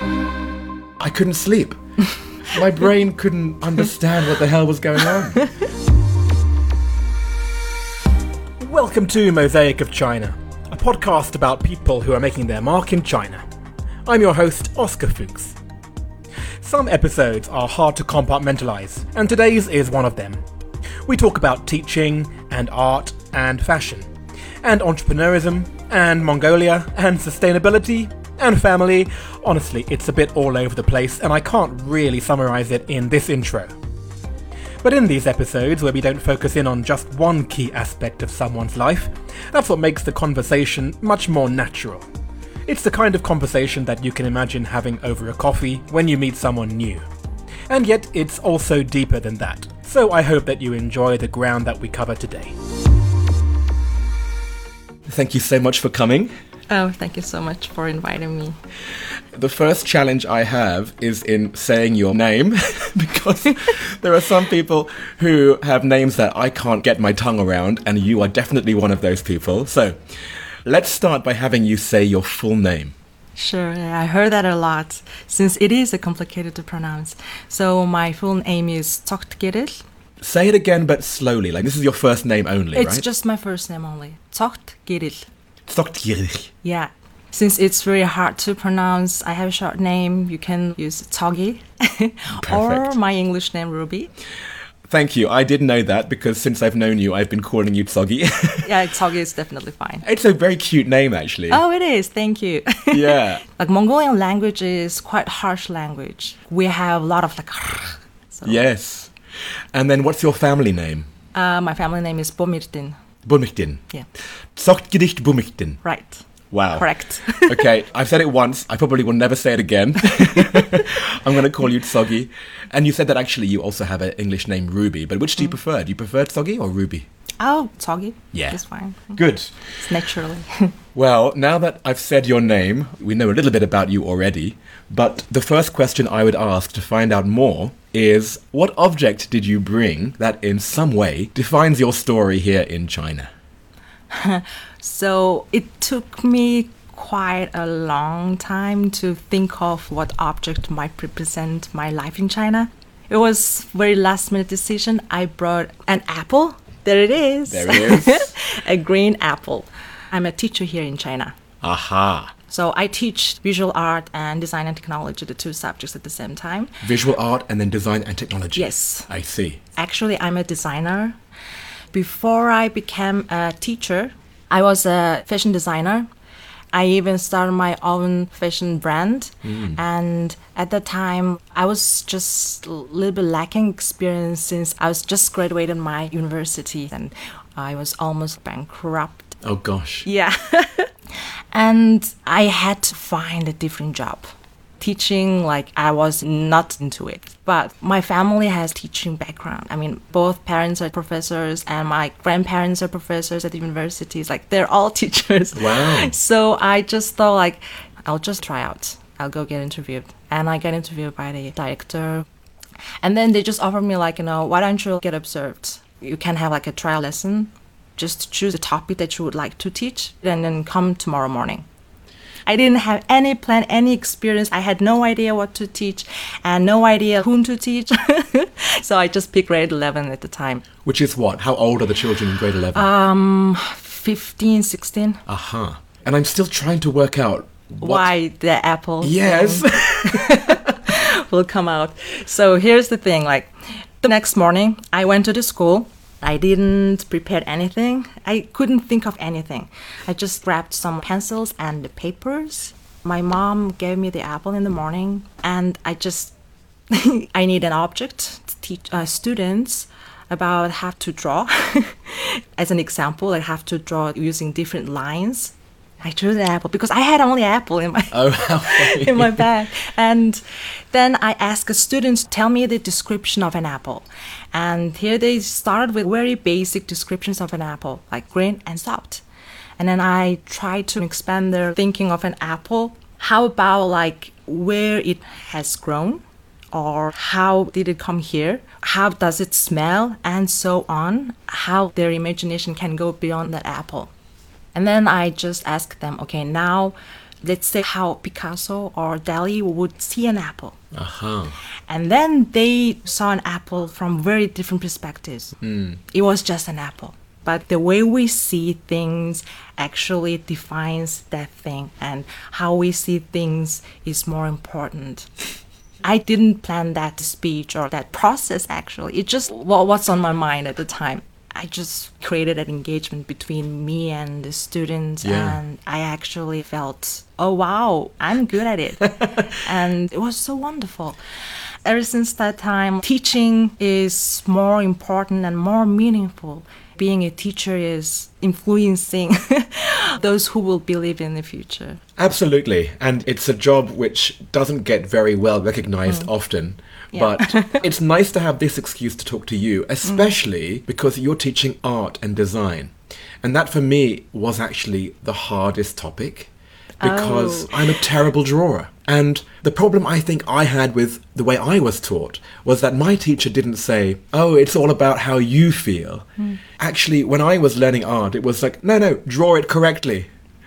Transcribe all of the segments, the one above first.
I couldn't sleep. My brain couldn't understand what the hell was going on. Welcome to Mosaic of China, a podcast about people who are making their mark in China. I'm your host, Oscar Fuchs. Some episodes are hard to compartmentalize, and today's is one of them. We talk about teaching, and art, and fashion, and entrepreneurism, and Mongolia, and sustainability, and family. Honestly, it's a bit all over the place, and I can't really summarize it in this intro. But in these episodes, where we don't focus in on just one key aspect of someone's life, that's what makes the conversation much more natural. It's the kind of conversation that you can imagine having over a coffee when you meet someone new. And yet, it's also deeper than that, so I hope that you enjoy the ground that we cover today. Thank you so much for coming. Oh, thank you so much for inviting me. The first challenge I have is in saying your name because there are some people who have names that I can't get my tongue around, and you are definitely one of those people. So let's start by having you say your full name. Sure, yeah, I heard that a lot since it is a complicated to pronounce. So my full name is Tocht Say it again, but slowly. Like this is your first name only, It's right? just my first name only. Tocht Yeah. Since it's very hard to pronounce, I have a short name. You can use Toggy or my English name Ruby. Thank you. I did know that because since I've known you, I've been calling you Tsoggy. Yeah, Toggy is definitely fine. it's a very cute name, actually. Oh, it is. Thank you. Yeah. like Mongolian language is quite harsh language. We have a lot of like. So, Yes. And then what's your family name? Uh, my family name is Bomirtin. Bumiktin. Yeah. Zochtgedicht Bumiktin. Right. Wow. Correct. okay, I've said it once. I probably will never say it again. I'm going to call you Tsoggy. And you said that actually you also have an English name, Ruby. But which do you mm. prefer? Do you prefer Tsoggy or Ruby? oh, Toggy. Yeah. It's fine. Good. It's naturally. Well, now that I've said your name, we know a little bit about you already. But the first question I would ask to find out more is what object did you bring that in some way defines your story here in China? so it took me quite a long time to think of what object might represent my life in China. It was very last minute decision. I brought an apple. There it is. There it is. a green apple. I'm a teacher here in China. Aha. So I teach visual art and design and technology, the two subjects at the same time. Visual art and then design and technology. Yes. I see. Actually, I'm a designer. Before I became a teacher, I was a fashion designer. I even started my own fashion brand. Hmm. And at that time, I was just a little bit lacking experience since I was just graduated my university and I was almost bankrupt. Oh gosh. Yeah. and I had to find a different job. Teaching, like, I was not into it. But my family has teaching background. I mean, both parents are professors, and my grandparents are professors at the universities. Like, they're all teachers. Wow. So I just thought, like, I'll just try out. I'll go get interviewed. And I got interviewed by the director. And then they just offered me, like, you know, why don't you get observed? You can have, like, a trial lesson just choose a topic that you would like to teach and then come tomorrow morning. I didn't have any plan, any experience. I had no idea what to teach and no idea whom to teach. so I just picked grade 11 at the time. Which is what? How old are the children in grade 11? Um, 15, 16. Aha. And I'm still trying to work out what- Why the apple Yes. will come out. So here's the thing like the next morning, I went to the school. I didn't prepare anything. I couldn't think of anything. I just grabbed some pencils and the papers. My mom gave me the apple in the morning, and I just I need an object to teach uh, students about how to draw. As an example, I have to draw using different lines. I drew the apple because I had only apple in my oh, in my bag. And then I asked the students, to tell me the description of an apple. And here they started with very basic descriptions of an apple, like green and soft. And then I tried to expand their thinking of an apple. How about like where it has grown? Or how did it come here? How does it smell? And so on. How their imagination can go beyond that apple. And then I just asked them, okay, now let's say how Picasso or Dali would see an apple. Uh-huh. And then they saw an apple from very different perspectives. It was just an apple. But the way we see things actually defines that thing, and how we see things is more important. I didn't plan that speech or that process actually. It just what's on my mind at the time. I just created an engagement between me and the students, Yeah. and I actually felt, oh wow, I'm good at it. and it was so wonderful. Ever since that time, teaching is more important and more meaningful. Being a teacher is influencing those who will believe in the future. Absolutely. And it's a job which doesn't get very well recognized mm. often. Yeah. But it's nice to have this excuse to talk to you, mm. especially because you're teaching art and design. And that for me was actually the hardest topic because Oh. I'm a terrible drawer. And the problem I think I had with the way I was taught was that my teacher didn't say, oh, it's all about how you feel. Hmm. Actually, when I was learning art, it was like, no, no, draw it correctly.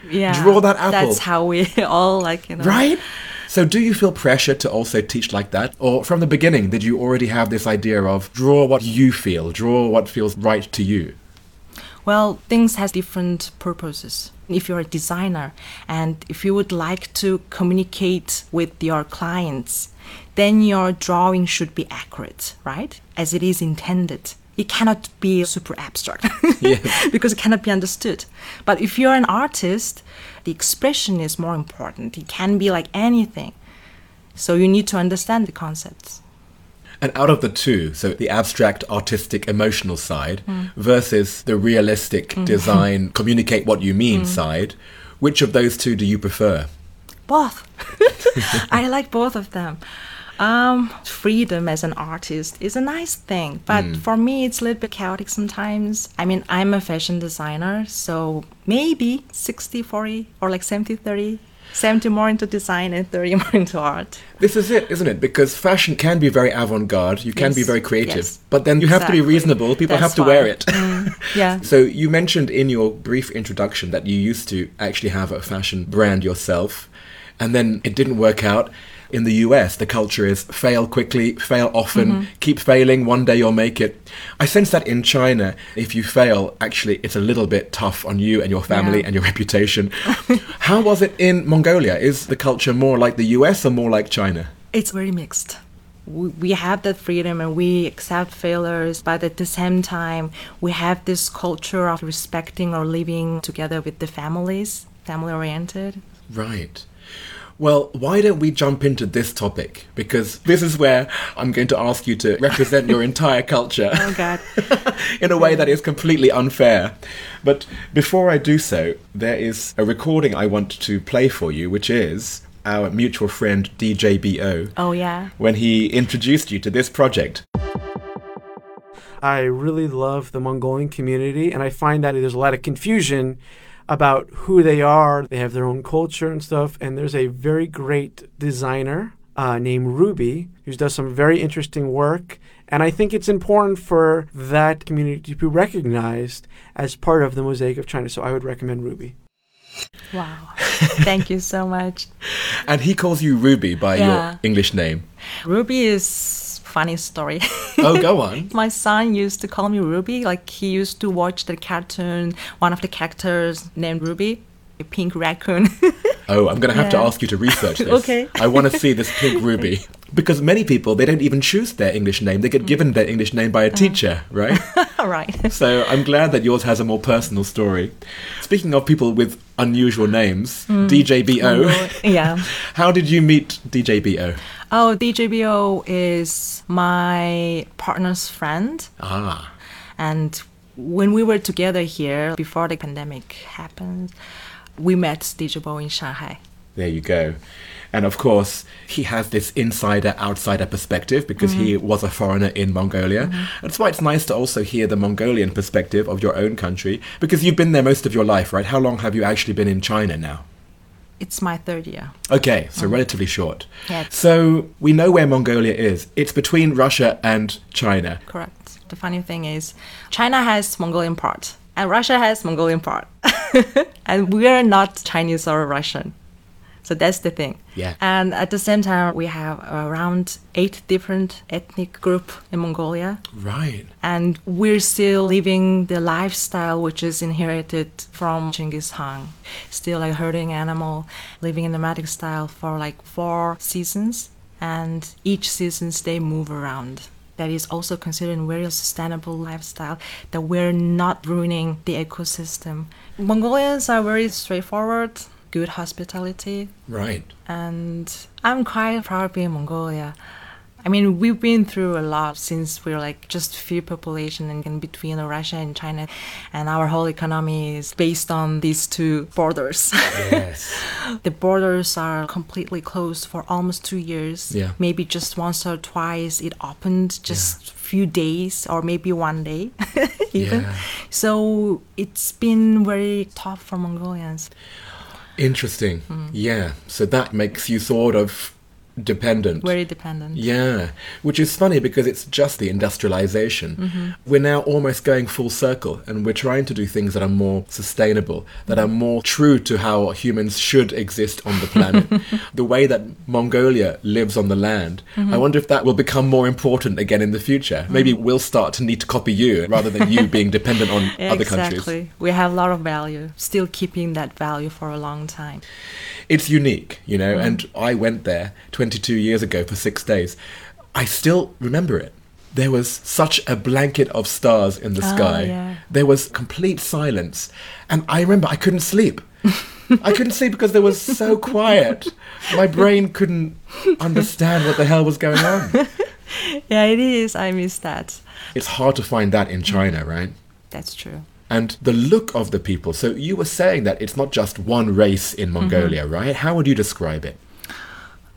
Yeah, Draw that apple. That's how we all like you know. Right? So, do you feel pressure to also teach like that? Or from the beginning, did you already have this idea of draw what you feel, draw what feels right to you? Well, things has different purposes. If you're a designer and if you would like to communicate with your clients, then your drawing should be accurate, right? As it is intended. It cannot be super abstract Yes. because it cannot be understood. But if you're an artist, the expression is more important. It can be like anything. So you need to understand the concepts. And out of the two, so the abstract, artistic, emotional side versus the realistic mm-hmm. design, communicate what you mean mm. side, which of those two do you prefer? Both. I like both of them. Um, freedom as an artist is a nice thing, but mm. for me, it's a little bit chaotic sometimes. I mean, I'm a fashion designer, so maybe 60 40 or like 70 30. 70 more into design and 30 more into art. This is it, isn't it? Because fashion can be very avant garde, you can be very creative, yes. but then you have to be reasonable, people have That's to wear why. it. Mm. Yeah. So you mentioned in your brief introduction that you used to actually have a fashion brand yourself, and then it didn't work out. In the US, the culture is fail quickly, fail often, mm-hmm. keep failing, one day you'll make it. I sense that in China, if you fail, actually it's a little bit tough on you and your family Yeah. and your reputation. How was it in Mongolia? Is the culture more like the US or more like China? It's very mixed. We we have that freedom and we accept failures, but at the same time, we have this culture of respecting or living together with the families, family oriented. Right. Well, why don't we jump into this topic? Because this is where I'm going to ask you to represent your entire culture Oh, God. in a way that is completely unfair. But before I do so, there is a recording I want to play for you, which is our mutual friend DJBO Oh, yeah. when he introduced you to this project. I really love the Mongolian community, and I find that there's a lot of confusion about who they are. They have their own culture and stuff, and there's a very great designer uh, named Ruby who does some very interesting work. And I think it's important for that community to be recognized as part of the mosaic of China. So I would recommend Ruby. Wow. Thank you so much. And he calls you Ruby by Yeah. your English name. Ruby is funny story. Oh, go on. My son used to call me Ruby. Like he used to watch the cartoon, one of the characters named Ruby, pink raccoon. Oh, I'm going to have to ask you to research this. Okay. I want to see this pink ruby. Because many people, they don't even choose their English name. They get mm. given their English name by a uh-huh. teacher, right? right. so I'm glad that yours has a more personal story. Speaking of people with unusual names, mm. DJBO, yeah. how did you meet DJBO? Oh, DJBO is my partner's friend. Ah, And when we were together here before the pandemic happened, we met DJBO in Shanghai. there you go. And of course, he has this insider outsider perspective because he mm-hmm. was a foreigner in Mongolia. Mm-hmm. That's why it's nice to also hear the Mongolian perspective of your own country because you've been there most of your life, right? How long have you actually been in China now? It's my third year. Okay, so mm-hmm. relatively short. Yeah. So we know where Mongolia is. It's between Russia and China. Correct. The funny thing is, China has Mongolian part, and Russia has Mongolian part, and we are not Chinese or Russian. So that's the thing. Yeah. And at the same time, we have around eight different ethnic group in Mongolia. Right. And we're still living the lifestyle which is inherited from Genghis Khan. Still like herding animal, living in nomadic style for like four seasons. And each seasons they move around. That is also considered a very sustainable lifestyle that we're not ruining the ecosystem. Mongolians are very straightforward, good hospitality, Right. and I'm quite proud of being in Mongolia. I mean, we've been through a lot since we're like just few population and in between Russia and China, and our whole economy is based on these two borders. Yes. the borders are completely closed for almost two years. Yeah. Maybe just once or twice it opened, just a few days or maybe one day even. Yeah. So it's been very tough for Mongolians. Interesting. Hmm. Yeah. So that makes you sort of dependent. Very dependent. Yeah, which is funny because it's just the industrialization. Mm-hmm. We're now almost going full circle and we're trying to do things that are more sustainable, that are more true to how humans should exist on the planet. the way that Mongolia lives on the land, I mm-hmm. wonder if that will become more important again in the future. Mm-hmm. Maybe we'll start to need to copy you rather than you being dependent on other countries. Exactly. We have a lot of value, still keeping that value for a long time. it's unique, you know, mm-hmm. and I went there 22 years ago for six days. I still remember it. There was such a blanket of stars in the Oh, sky. yeah. There was complete silence. And I remember I couldn't sleep. I couldn't sleep because there was so quiet. My brain couldn't understand what the hell was going on. Yeah, it is. I miss that. It's hard to find that in China, right? That's true. And the look of the people. So you were saying that it's not just one race in mm-hmm. Mongolia, right? How would you describe it?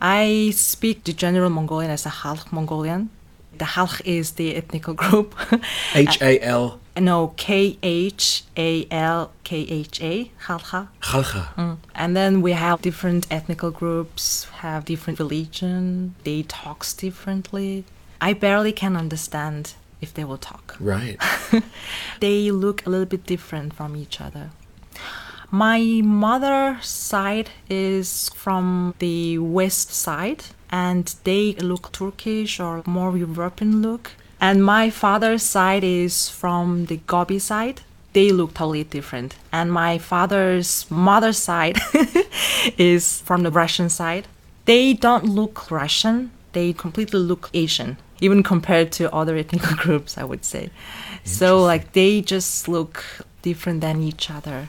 I speak the general Mongolian as a Halk Mongolian. The Halk is the ethnical group. H A L uh, no, K H A L K H A, Halkha. Khalkha. Mm. And then we have different ethnical groups, have different religion, they talks differently. I barely can understand if they will talk. Right. They look a little bit different from each other. My mother's side is from the west side and they look Turkish or more European look. And my father's side is from the Gobi side. They look totally different. And my father's mother's side is from the Russian side. They don't look Russian. They completely look Asian, even compared to other ethnic groups, I would say. So like they just look different than each other.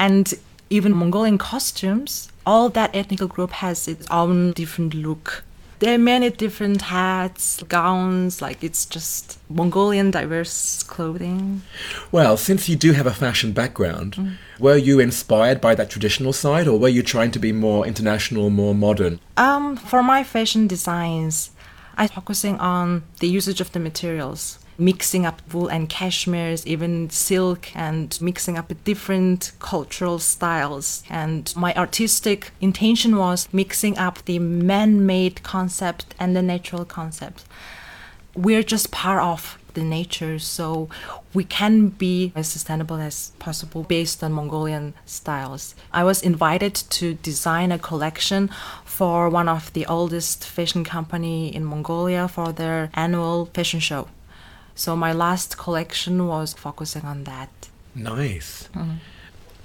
And even Mongolian costumes, all that ethnic group has its own different look. There are many different hats, gowns, like it's just Mongolian diverse clothing. Well, since you do have a fashion background, were you inspired by that traditional side or were you trying to be more international, more modern? Um, for my fashion designs, I'm focusing on the usage of the materials, mixing up wool and cashmeres, even silk, and mixing up different cultural styles. And my artistic intention was mixing up the man-made concept and the natural concept. We're just part of the nature, so we can be as sustainable as possible based on Mongolian styles. I was invited to design a collection for one of the oldest fashion company in Mongolia for their annual fashion show. So my last collection was focusing on that. Nice. Mm.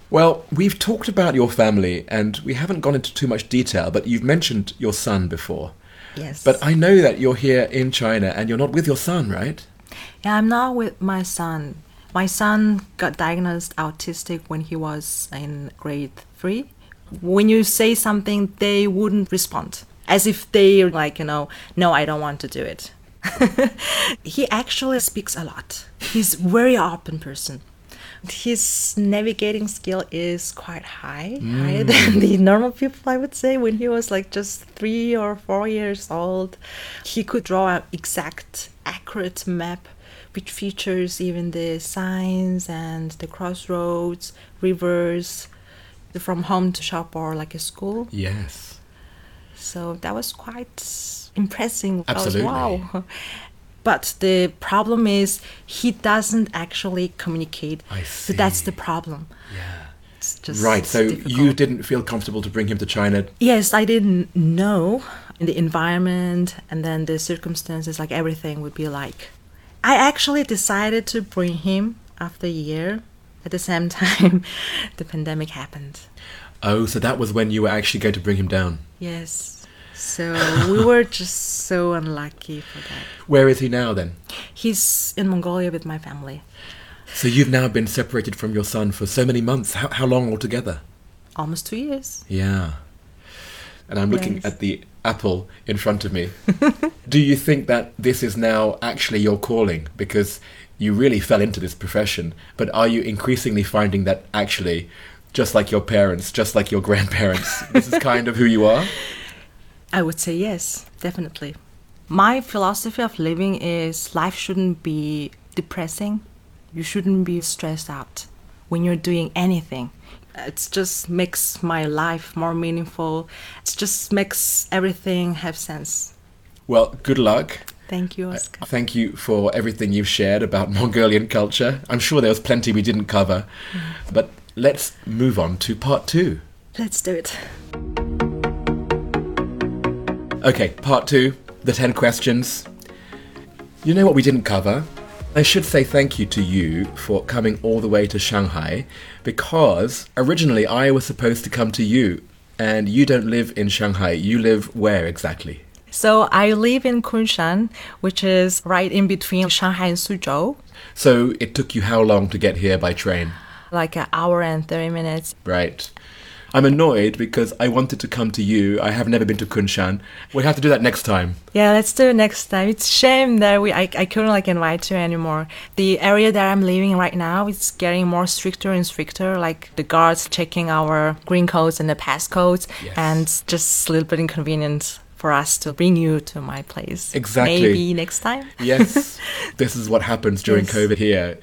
Well, we've talked about your family and we haven't gone into too much detail, but you've mentioned your son before. Yes. But I know that you're here in China and you're not with your son, right? Yeah, I'm not with my son. My son got diagnosed autistic when he was in grade three. When you say something, they wouldn't respond, as if they like, you know, no, I don't want to do it. he actually speaks a lot. He's very open person. His navigating skill is quite high, higher mm. than the normal people, I would say. When he was like just three or four years old, he could draw an exact, accurate map which features even the signs and the crossroads, rivers, from home to shop or like a school. Yes. So that was quite impressive. I was, wow. But the problem is he doesn't actually communicate. I see. So that's the problem. Yeah. It's just Right, so difficult. you didn't feel comfortable to bring him to China. Yes, I didn't know the environment and then the circumstances, like everything would be like. I actually decided to bring him after a year. At the same time, the pandemic happened. Oh, so that was when you were actually going to bring him down. Yes. So we were just so unlucky for that. Where is he now then? He's in Mongolia with my family. So you've now been separated from your son for so many months. How, how long altogether? Almost two years. Yeah. And I'm looking Yes. at the apple in front of me. Do you think that this is now actually your calling? Because you really fell into this profession, but are you increasingly finding that actually, just like your parents, just like your grandparents, this is kind of who you are? I would say yes, definitely. My philosophy of living is life shouldn't be depressing. You shouldn't be stressed out when you're doing anything. It just makes my life more meaningful. It just makes everything have sense. Well, good luck. Thank you, uh, Oscar. Thank you for everything you've shared about Mongolian culture. I'm sure there was plenty we didn't cover, mm. but let's move on to part two. Let's do it. Okay, part two, the 10 questions. You know what we didn't cover? I should say thank you to you for coming all the way to Shanghai because originally I was supposed to come to you and you don't live in Shanghai. You live where exactly? So I live in Kunshan, which is right in between Shanghai and Suzhou, So it took you how long to get here by train? like an hour and 30 minutes. Right. I'm annoyed because I wanted to come to you. I have never been to Kunshan. We have to do that next time. Yeah, let's do it next time. It's shame that we I, I couldn't like invite you anymore. The area that I'm living right now is getting more stricter and stricter. Like the guards checking our green codes and the pass codes, Yes. and just a little bit inconvenient for us to bring you to my place. Exactly. Maybe next time. Yes, this is what happens during Yes. COVID here.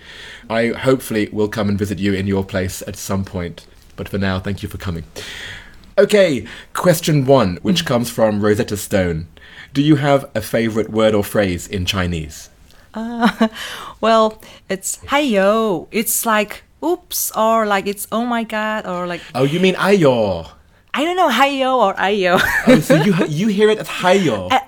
I hopefully will come and visit you in your place at some point. But for now, thank you for coming. Okay, question one, which mm. comes from Rosetta Stone. Do you have a favorite word or phrase in Chinese? Uh, well, it's hey yo. It's like oops or like it's oh my god or like Oh, you mean ayo? I don't know hey yo or ayo. Oh, so you you hear it as hayo. Uh,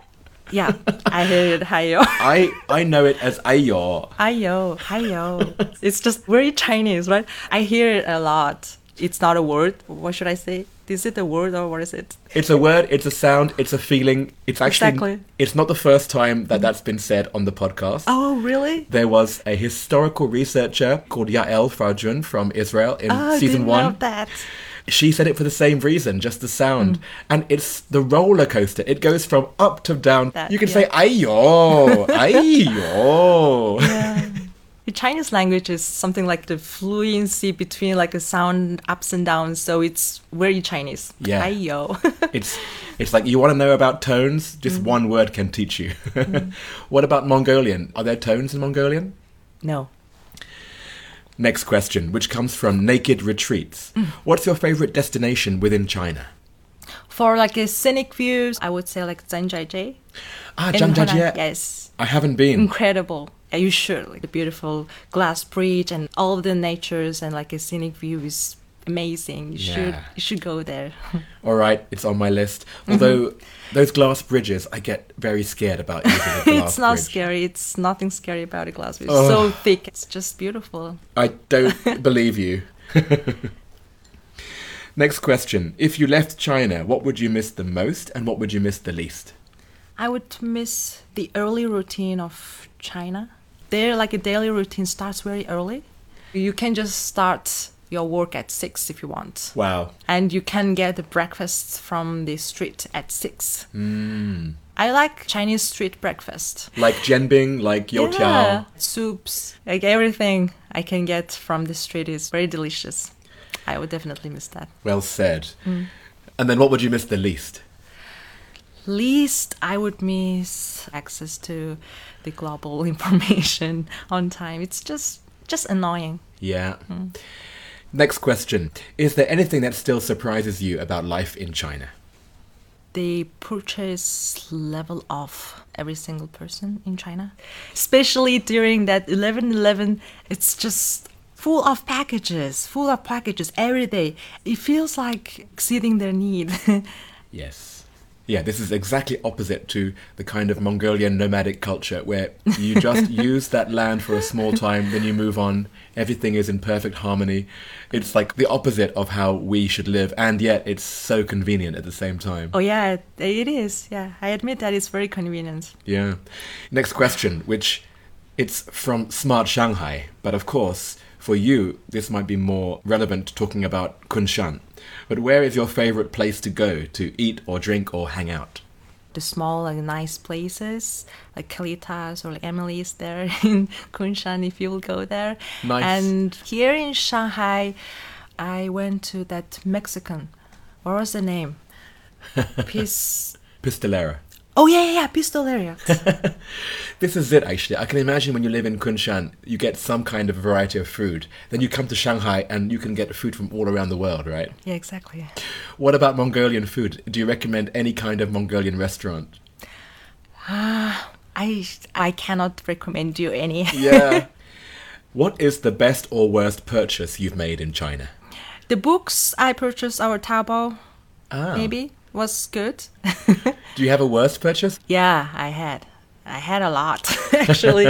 yeah, I heard it hey yo. I I know it as ayo. Ayo, ayo. It's just very Chinese, right? I hear it a lot. It's not a word. What should I say? Is it a word or what is it? It's a word, it's a sound, it's a feeling. It's actually Exactly. it's not the first time that that's been said on the podcast. Oh, really? There was a historical researcher called Yael Farjun from Israel in Oh, season didn't one. that. She said it for the same reason, just the sound. Mm. And it's the roller coaster. It goes from up to down. That- you can yeah. say ayo, ayo. The Chinese language is something like the fluency between like the sound ups and downs, so it's very Chinese. Yeah. Ayo. It's it's like you want to know about tones, just Mm. one word can teach you. what about Mongolian? Are there tones in Mongolian? no. Next question, which comes from Naked Retreats. Mm. What's your favorite destination within China? For like a scenic views, I would say like Zhangjiajie. Ah, Zhangjiajie. Yes. I haven't been. incredible. You should like the beautiful glass bridge and all the natures and like a scenic view is amazing. You should you should go there. All right, it's on my list. Mm-hmm. Although those glass bridges, I get very scared about using a glass it's not bridge. scary. It's nothing scary about a glass bridge. Oh. So thick. It's just beautiful. I don't believe you. Next question. If you left China, what would you miss the most and what would you miss the least? I would miss the early routine of China. There, like a daily routine starts very early. You can just start your work at six if you want, Wow. and you can get the breakfast from the street at six. Mm. I like Chinese street breakfast. Like Jianbing, like Youtiao. Yeah, soups, like everything I can get from the street is very delicious. I would definitely miss that. Well said. Mm. And then what would you miss the least? Least I would miss access to the global information on time. It's just just annoying. Yeah. Mm. Next question. Is there anything that still surprises you about life in China? The purchase level of every single person in China, especially during that 11/11, it's just full of packages, full of packages every day. It feels like exceeding their need. Yes. Yeah, this is exactly opposite to the kind of Mongolian nomadic culture where you just use that land for a small time, then you move on. Everything is in perfect harmony. It's like the opposite of how we should live, and yet it's so convenient at the same time. oh yeah, it is. Yeah, I admit that it's very convenient. Yeah. Next question, which it's from Smart Shanghai, but of course, for you, this might be more relevant talking about Kunshan. But where is your favorite place to go to eat or drink or hang out? The small, like nice places, like Kalitas or like Emily's there in Kunshan, if you will go there. Nice. And here in Shanghai, I went to that Mexican. What was the name? Peace. Pistolera. Oh yeah, yeah, yeah, Pistoleria. This is it, actually. I can imagine when you live in Kunshan, you get some kind of variety of food. Then you come to Shanghai and you can get food from all around the world, right? yeah, exactly. What about Mongolian food? Do you recommend any kind of Mongolian restaurant? Ah, I I cannot recommend you any. Yeah. what is the best or worst purchase you've made in China? the books I purchased our Taobao Ah. maybe was good. Do you have a worst purchase? Yeah, I had. I had a lot actually,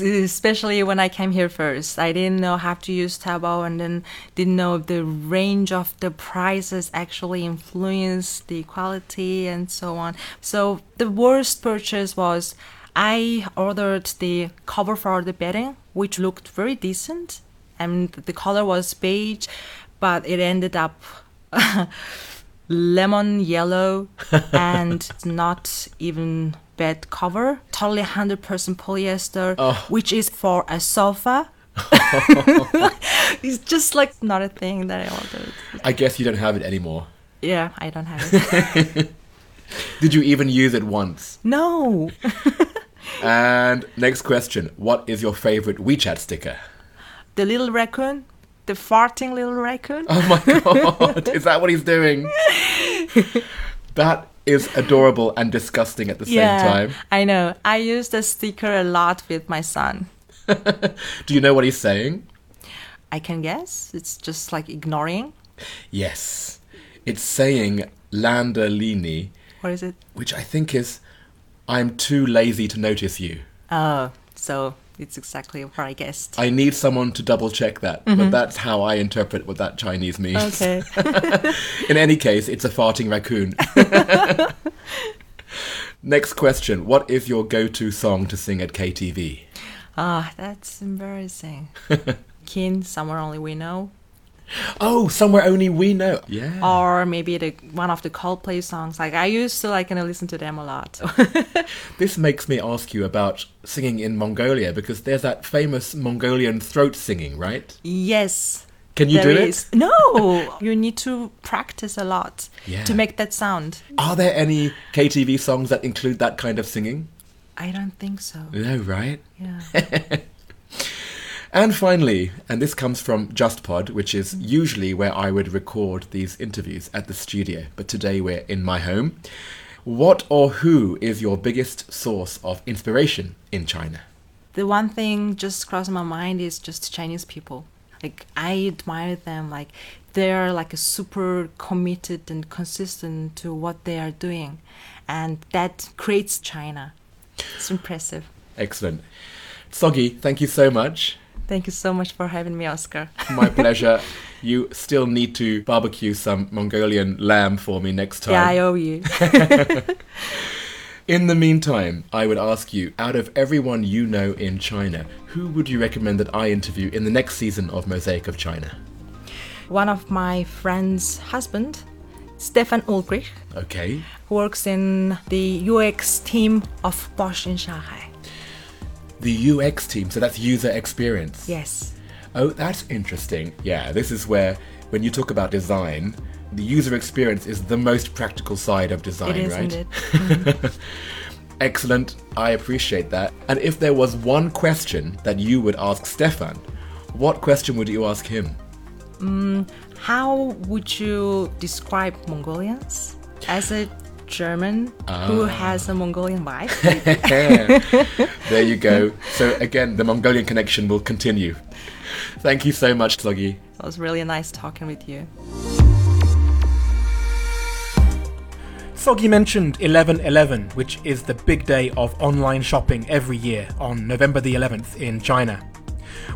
especially when I came here first. I didn't know how to use Taobao, and then didn't know if the range of the prices actually influence the quality and so on. So the worst purchase was I ordered the cover for the bedding, which looked very decent, and the color was beige, but it ended up lemon yellow and not even bed cover totally 100% polyester Oh. which is for a sofa it's just like not a thing that i ordered I guess you don't have it anymore. yeah i don't have it Did you even use it once? no And next question What is your favorite WeChat sticker? the little raccoon the farting little raccoon Oh my god, is that what he's doing? That is adorable and disgusting at the same yeah time. i know i use the sticker a lot with my son Do you know what he's saying? i can guess it's just like ignoring Yes. It's saying Landalini, what is it which I think is I'm too lazy to notice you. oh so it's exactly what i guessed I need someone to double check that, but that's how I interpret what that Chinese means. okay In any case, it's a farting raccoon. Next question What is your go to song to sing at KTV? Ah, that's embarrassing. Keane, somewhere only we know, Oh, somewhere only we know. Yeah. or maybe the one of the Coldplay songs. Like I used to like you know listen to them a lot. This makes me ask you about singing in Mongolia because there's that famous Mongolian throat singing, right? yes, Can you there do is. No, you need to practice a lot Yeah. to make that sound. Are there any KTV songs that include that kind of singing? I don't think so. No, right? Yeah. And finally, and this comes from JustPod, which is usually where I would record these interviews at the studio, but today we're in my home. What or who is your biggest source of inspiration in China? the one thing just crossing my mind is just Chinese people. Like I admire them. Like they're like a super committed and consistent to what they are doing, and that creates China. It's impressive. Excellent. Soggy, thank you so much. Thank you so much for having me, Oscar. My pleasure. You still need to barbecue some Mongolian lamb for me next time. Yeah, I owe you. In the meantime, I would ask you, out of everyone you know in China, who would you recommend that I interview in the next season of Mosaic of China? One of my friend's husband, Stefan Ulrich, Okay. who works in the UX team of Bosch in Shanghai. The UX team, so that's user experience. Yes. Oh, that's interesting. Yeah, this is where, when you talk about design, the user experience is the most practical side of design, It is, right? isn't it? Excellent. I appreciate that. And if there was one question that you would ask Stefan, what question would you ask him? Mm, how would you describe Mongolians as a German who ah. has a Mongolian wife? there you go. So again, the Mongolian connection will continue. Thank you so much, Soggy. It was really nice talking with you. Soggy mentioned 11.11, which is the big day of online shopping every year on November the 11th in China.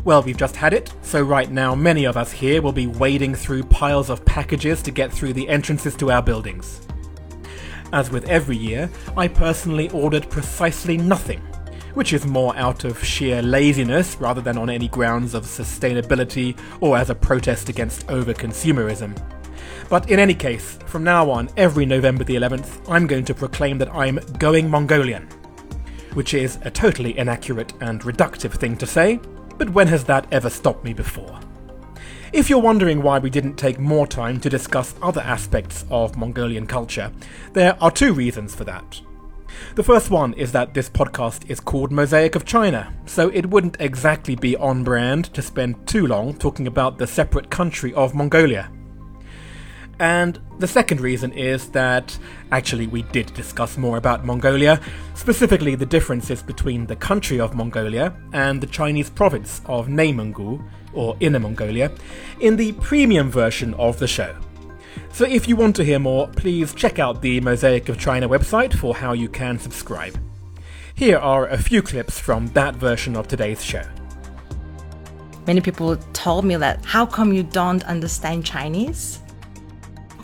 Well, we've just had it, so right now many of us here will be wading through piles of packages to get through the entrances to our buildings. As with every year, I personally ordered precisely nothing, which is more out of sheer laziness rather than on any grounds of sustainability or as a protest against over-consumerism. But in any case, from now on, every November the 11th, I'm going to proclaim that I'm going Mongolian. Which is a totally inaccurate and reductive thing to say, but when has that ever stopped me before? If you're wondering why we didn't take more time to discuss other aspects of Mongolian culture, there are two reasons for that. The first one is that this podcast is called Mosaic of China, so it wouldn't exactly be on brand to spend too long talking about the separate country of Mongolia. And the second reason is that actually we did discuss more about Mongolia, specifically the differences between the country of Mongolia and the Chinese province of Neimenggu, or Inner Mongolia, in the premium version of the show. So if you want to hear more, please check out the Mosaic of China website for how you can subscribe. Here are a few clips from that version of today's show. Many people told me that how come you don't understand Chinese?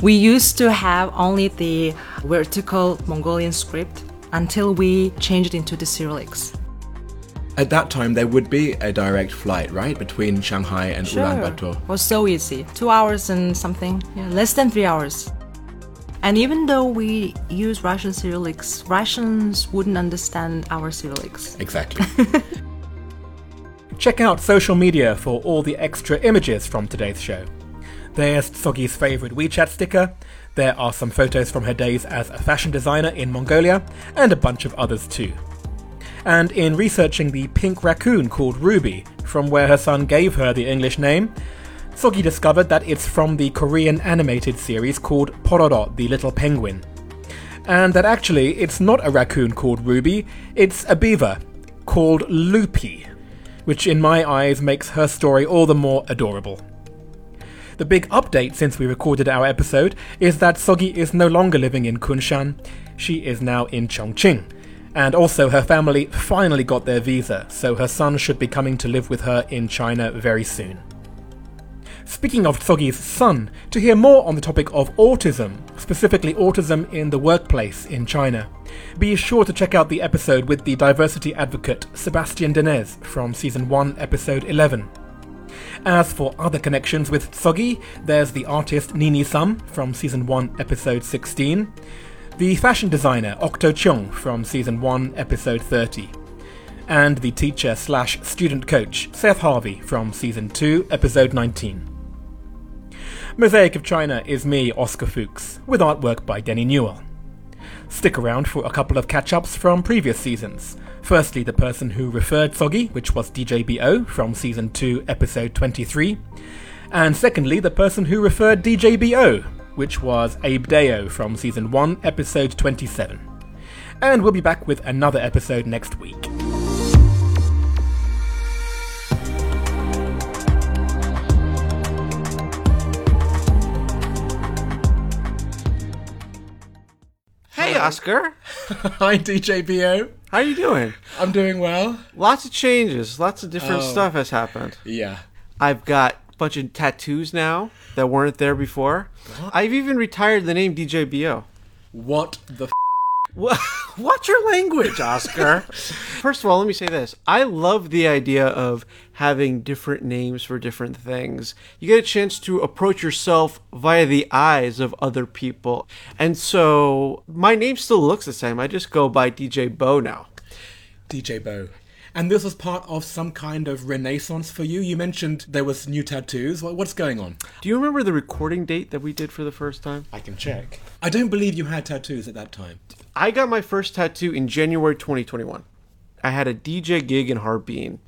We used to have only the vertical Mongolian script until we changed it into the Cyrillics. At that time, there would be a direct flight, right, between Shanghai and Ulaanbaatar. It was so easy. Two hours and something. Yeah, less than three hours. And even though we use Russian Cyrillics, Russians wouldn't understand our Cyrillics. Exactly. Check out social media for all the extra images from today's show. There's Soggy's favourite WeChat sticker, there are some photos from her days as a fashion designer in Mongolia, and a bunch of others too. And in researching the pink raccoon called Ruby, from where her son gave her the English name, Soggy discovered that it's from the Korean animated series called Pororo the Little Penguin. And that actually it's not a raccoon called Ruby, it's a beaver called Loopy, which in my eyes makes her story all the more adorable. The big update since we recorded our episode is that Soggy is no longer living in Kunshan, she is now in Chongqing. And also, her family finally got their visa, so her son should be coming to live with her in China very soon. Speaking of Soggy's son, to hear more on the topic of autism, specifically autism in the workplace in China, be sure to check out the episode with the diversity advocate Sebastian Denez from season 1, episode 11. As for other connections with Soggy, there's the artist Nini Sum from season 1, episode 16, the fashion designer Octo Chung from season 1, episode 30, and the teacher slash student coach Seth Harvey from season 2, episode 19. Mosaic of China is me, Oscar Fuchs, with artwork by Denny Newell. Stick around for a couple of catch ups from previous seasons. Firstly, the person who referred Soggy, which was DJBO from season 2, episode 23. And secondly, the person who referred DJBO, which was Abe Deo from season 1, episode 27. And we'll be back with another episode next week. Oscar. Hi, DJBO. How are you doing? I'm doing well. Lots of changes. Lots of different Oh. stuff has happened. Yeah. I've got a bunch of tattoos now that weren't there before. I've even retired the name DJBO. What the f- Wha- What's your language, Oscar? First of all, let me say this. I love the idea of having different names for different things. You get a chance to approach yourself via the eyes of other people. And so my name still looks the same. I just go by DJ Bo now. DJ Bo. And this was part of some kind of renaissance for you. You mentioned there was new tattoos. What's going on? Do you remember the recording date that we did for the first time? I can check. I don't believe you had tattoos at that time. I got my first tattoo in January 2021. I had a DJ gig in Harbin.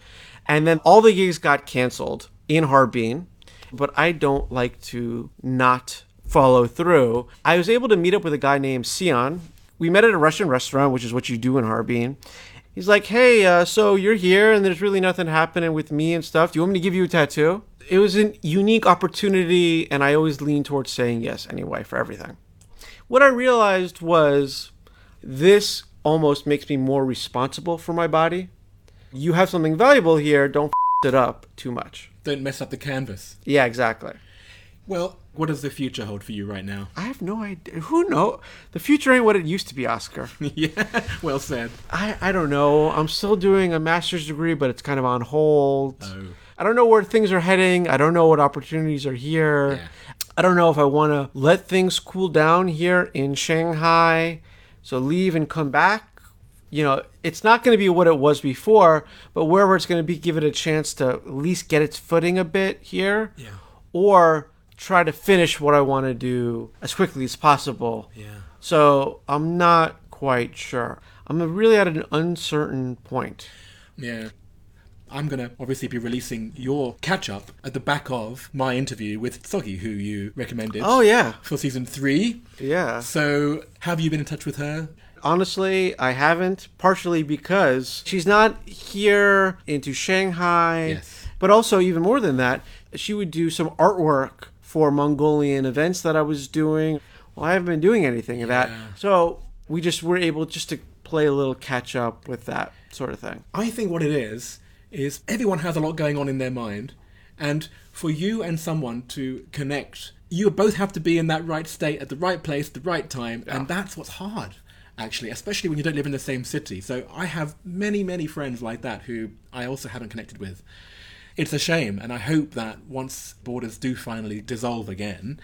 And then all the gigs got canceled in Harbin, but I don't like to not follow through. I was able to meet up with a guy named Sion. We met at a Russian restaurant, which is what you do in Harbin. He's like, "Hey, uh, so you're here, and there's really nothing happening with me and stuff. Do you want me to give you a tattoo?" It was a unique opportunity, and I always lean towards saying yes anyway for everything. What I realized was this almost makes me more responsible for my body. You have something valuable here. Don't f- it up too much. Don't mess up the canvas. Yeah, exactly. Well, what does the future hold for you right now? I have no idea. Who know? The future ain't what it used to be, Oscar. yeah, well said. I, I don't know. I'm still doing a master's degree, but it's kind of on hold. Oh. I don't know where things are heading. I don't know what opportunities are here. Yeah. I don't know if I want to let things cool down here in Shanghai, so leave and come back. You know, it's not going to be what it was before, but wherever it's going to be, give it a chance to at least get its footing a bit here. Yeah. Or try to finish what I want to do as quickly as possible. Yeah. So I'm not quite sure. I'm really at an uncertain point. Yeah. I'm going to obviously be releasing your catch up at the back of my interview with Tsogi, who you recommended Oh, yeah. for season three. Yeah. So, have you been in touch with her? Honestly, I haven't, partially because she's not here into Shanghai. Yes. But also, even more than that, she would do some artwork for Mongolian events that I was doing. Well, I haven't been doing anything of that. So we just were able just to play a little catch up with that sort of thing. I think what it is is everyone has a lot going on in their mind, and for you and someone to connect, you both have to be in that right state at the right place, at the right time, and that's what's hard, actually, especially when you don't live in the same city. So I have many, many friends like that who I also haven't connected with. It's a shame, and I hope that once borders do finally dissolve again,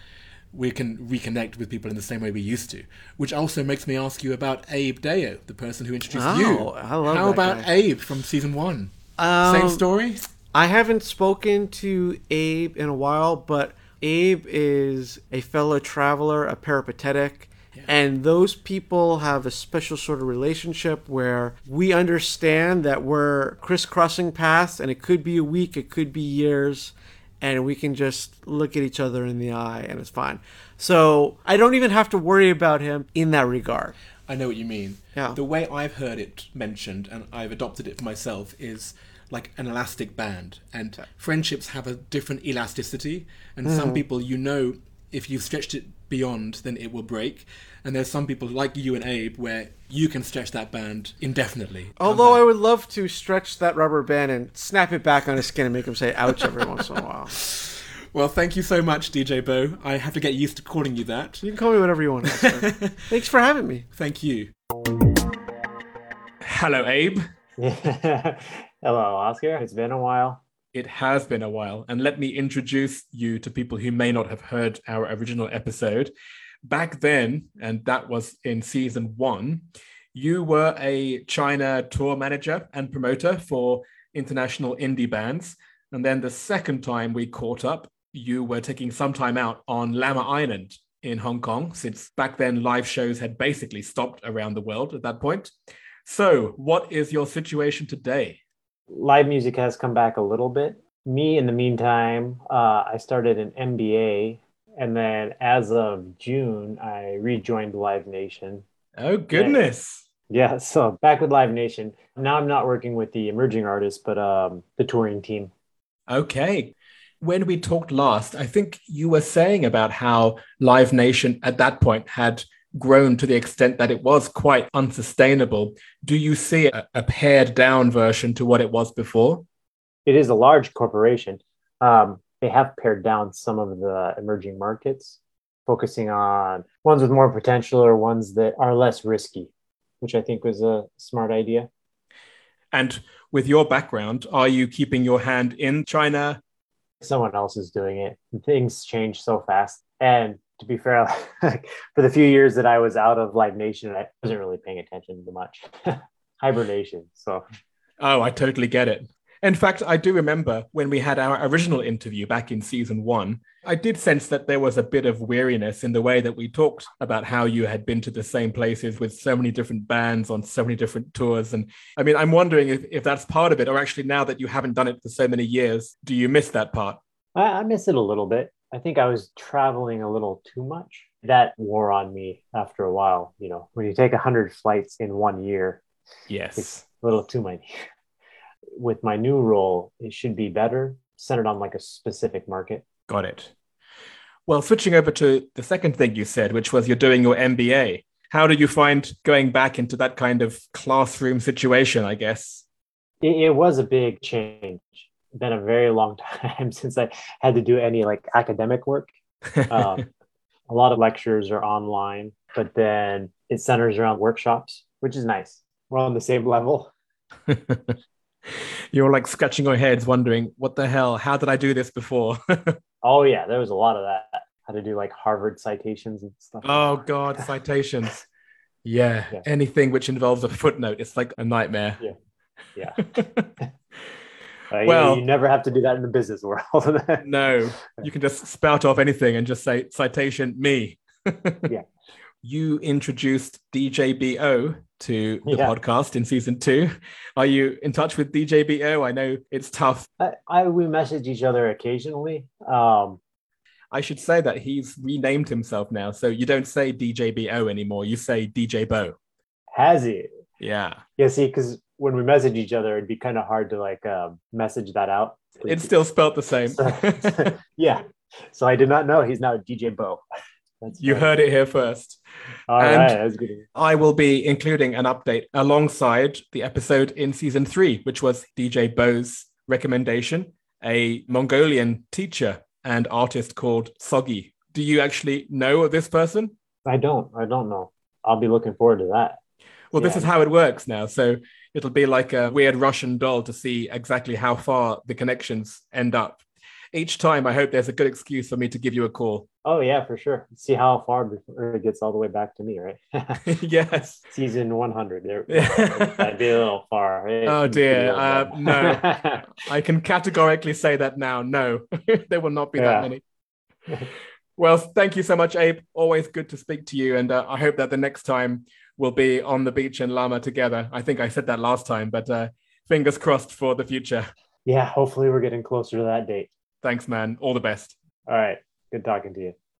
we can reconnect with people in the same way we used to. Which also makes me ask you about Abe Deo, the person who introduced Oh, you. I love How about guy. Abe from season one? Um, Same story? I haven't spoken to Abe in a while, but Abe is a fellow traveler, a peripatetic, and those people have a special sort of relationship where we understand that we're crisscrossing paths, and it could be a week, it could be years, and we can just look at each other in the eye, and it's fine. So I don't even have to worry about him in that regard. I know what you mean. Yeah. The way I've heard it mentioned, and I've adopted it for myself, is like an elastic band. And friendships have a different elasticity. And Mm. some people, you know, if you've stretched it beyond, then it will break. And there's some people like you and Abe where you can stretch that band indefinitely. Although I would love to stretch that rubber band and snap it back on his skin and make him say ouch every once in a while. Well, thank you so much, DJ Bo. I have to get used to calling you that. You can call me whatever you want. Thanks for having me. Thank you. Hello, Abe. Hello, Oscar. It's been a while. It has been a while, and let me introduce you to people who may not have heard our original episode. Back then, and that was in season one, you were a China tour manager and promoter for international indie bands. And then the second time we caught up, you were taking some time out on Lamma Island in Hong Kong, since back then live shows had basically stopped around the world at that point. So, what is your situation today? Live music has come back a little bit. Me, in the meantime, uh, I started an MBA, and then as of June, I rejoined Live Nation. Oh, goodness. Yeah, so back with Live Nation. Now I'm not working with the emerging artists, but um, the touring team. Okay. When we talked last, I think you were saying about how Live Nation at that point had grown to the extent that it was quite unsustainable. Do you see a, a pared down version to what it was before? It is a large corporation. Um, they have pared down some of the emerging markets, focusing on ones with more potential or ones that are less risky, which I think was a smart idea. And with your background, are you keeping your hand in China? someone else is doing it. Things change so fast. And to be fair, like, for the few years that I was out of Live Nation, I wasn't really paying attention to much. Hibernation. So Oh, I totally get it. In fact, I do remember when we had our original interview back in season one, I did sense that there was a bit of weariness in the way that we talked about how you had been to the same places with so many different bands on so many different tours. And I mean, I'm wondering if, if that's part of it, or actually now that you haven't done it for so many years, do you miss that part? I, I miss it a little bit. I think I was traveling a little too much. That wore on me after a while. You know, when you take 100 flights in one year, Yes. it's a little too many. With my new role, it should be better, centered on like a specific market. Got it. Well, switching over to the second thing you said, which was you're doing your MBA. How did you find going back into that kind of classroom situation, I guess? It, it was a big change. Been a very long time since I had to do any like academic work. Um, a lot of lectures are online, but then it centers around workshops, which is nice. We're on the same level. You're like scratching your heads, wondering, what the hell? How did I do this before? Oh yeah, there was a lot of that. How to do like Harvard citations and stuff. oh, God, citations. Yeah, Yeah. anything which involves a footnote, it's like a nightmare. Yeah. Uh, you- well- you, never have to do that in the business world. no, you can just spout off anything and just say, citation me. Yeah. You introduced DJBO to the Yeah. podcast in season two. Are you in touch with DJBO? I know it's tough. I, I we message each other occasionally. Um, I should say that he's renamed himself now. So you don't say DJBO anymore. You say DJ Bo. has he? Yeah. Yeah. See, because when we message each other, it'd be kind of hard to like um, message that out. It's still spelt the same. So- yeah. So I did not know he's now DJ Bo. That's you funny. heard it here first. All and- right. I will be including an update alongside the episode in season three, which was DJ Bo's recommendation, a Mongolian teacher and artist called Tsogi. Do you actually know this person? I don't. I don't know. I'll be looking forward to that. Well, this is how it works now. So it'll be like a weird Russian doll to see exactly how far the connections end up. Each time, I hope there's a good excuse for me to give you a call. Oh yeah, for sure. See how far before it gets all the way back to me, right? yes. Season 100. There, Yeah. that'd be a little far. It- Oh, dear. Uh, no. I can categorically say that now. No, there will not be that many. Well, thank you so much, Abe. Always good to speak to you. And uh, I hope that the next time we'll be on the beach in Lamma together. I think I said that last time, but uh, fingers crossed for the future. yeah, hopefully we're getting closer to that date. Thanks, man. All the best. All right. Good talking to you.